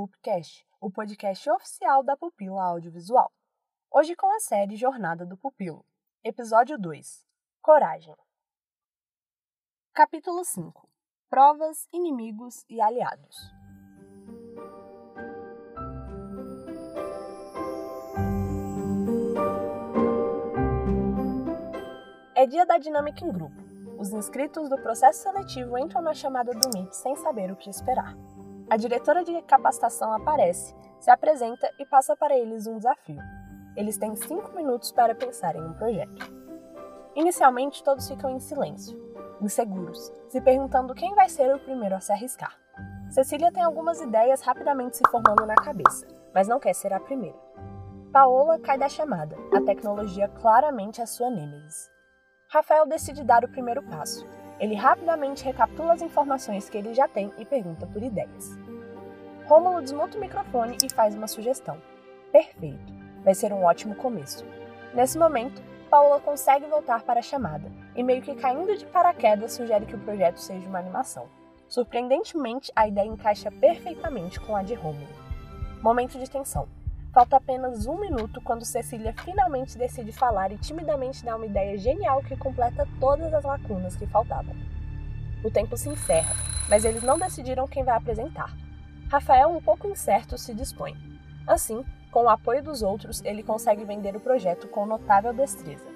PupCast, o podcast oficial da Pupila Audiovisual. Hoje com a série Jornada do Pupilo, episódio 2 Coragem. Capítulo 5 Provas, Inimigos e Aliados. É dia da dinâmica em grupo. Os inscritos do processo seletivo entram na chamada do Meet sem saber o que esperar. A diretora de capacitação aparece, se apresenta e passa para eles um desafio. Eles têm cinco minutos para pensar em um projeto. Inicialmente, todos ficam em silêncio, inseguros, se perguntando quem vai ser o primeiro a se arriscar. Cecília tem algumas ideias rapidamente se formando na cabeça, mas não quer ser a primeira. Paola cai da chamada, a tecnologia claramente é sua nêmesis. Rafael decide dar o primeiro passo, ele rapidamente recapitula as informações que ele já tem e pergunta por ideias. Rômulo desmonta o microfone e faz uma sugestão. Perfeito, vai ser um ótimo começo. Nesse momento, Paula consegue voltar para a chamada e, meio que caindo de paraquedas, sugere que o projeto seja uma animação. Surpreendentemente, a ideia encaixa perfeitamente com a de Rômulo. Momento de tensão. Falta apenas um minuto quando Cecília finalmente decide falar e timidamente dá uma ideia genial que completa todas as lacunas que faltavam. O tempo se encerra, mas eles não decidiram quem vai apresentar. Rafael, um pouco incerto, se dispõe. Assim, com o apoio dos outros, ele consegue vender o projeto com notável destreza.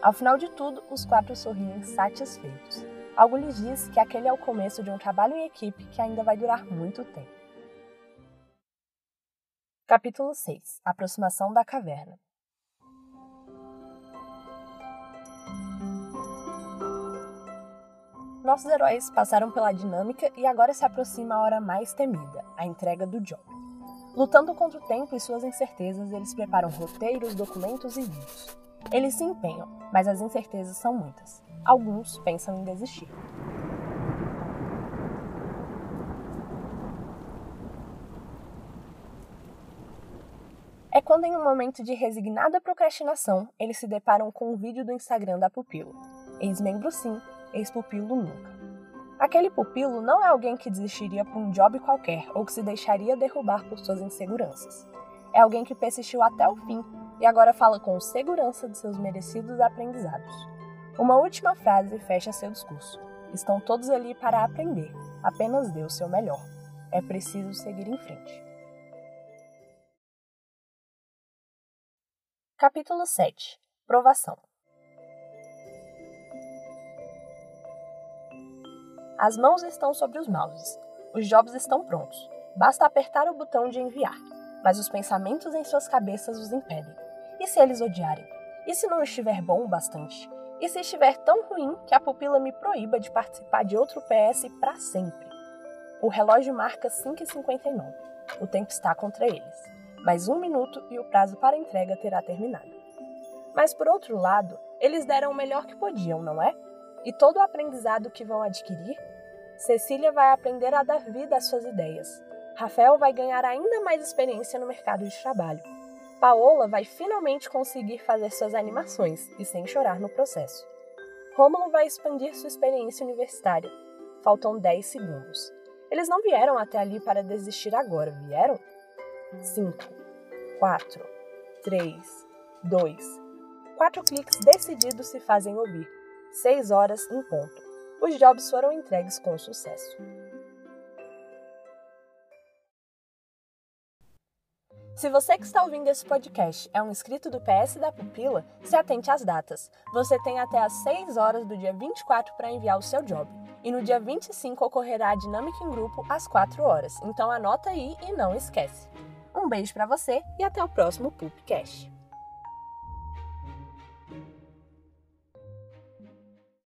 Ao final de tudo, os quatro sorriem satisfeitos. Algo lhes diz que aquele é o começo de um trabalho em equipe que ainda vai durar muito tempo. Capítulo 6 Aproximação da caverna Nossos heróis passaram pela dinâmica e agora se aproxima a hora mais temida, a entrega do job. Lutando contra o tempo e suas incertezas, eles preparam roteiros, documentos e vídeos. Eles se empenham, mas as incertezas são muitas. Alguns pensam em desistir. É quando, em um momento de resignada procrastinação, eles se deparam com um vídeo do Instagram da Pupilo. Ex-membro sim, ex-pupilo nunca. Aquele pupilo não é alguém que desistiria por um job qualquer ou que se deixaria derrubar por suas inseguranças. É alguém que persistiu até o fim e agora fala com segurança de seus merecidos aprendizados. Uma última frase fecha seu discurso. Estão todos ali para aprender, apenas dê o seu melhor. É preciso seguir em frente. Capítulo 7 Provação As mãos estão sobre os mouses. Os jobs estão prontos. Basta apertar o botão de enviar. Mas os pensamentos em suas cabeças os impedem. E se eles odiarem? E se não estiver bom o bastante? E se estiver tão ruim que a pupila me proíba de participar de outro PS para sempre? O relógio marca 5h59. O tempo está contra eles mais um minuto e o prazo para entrega terá terminado. Mas por outro lado, eles deram o melhor que podiam, não é? E todo o aprendizado que vão adquirir, Cecília vai aprender a dar vida às suas ideias. Rafael vai ganhar ainda mais experiência no mercado de trabalho. Paola vai finalmente conseguir fazer suas animações e sem chorar no processo. Rômulo vai expandir sua experiência universitária. Faltam 10 segundos. Eles não vieram até ali para desistir agora, vieram? 5, 4, 3, 2. Quatro cliques decididos se fazem ouvir. 6 horas em ponto. Os jobs foram entregues com sucesso. Se você que está ouvindo esse podcast é um inscrito do PS da Pupila, se atente às datas. Você tem até às 6 horas do dia 24 para enviar o seu job. E no dia 25 ocorrerá a dinâmica em grupo às 4 horas. Então anota aí e não esquece. Um beijo para você e até o próximo Pupcast.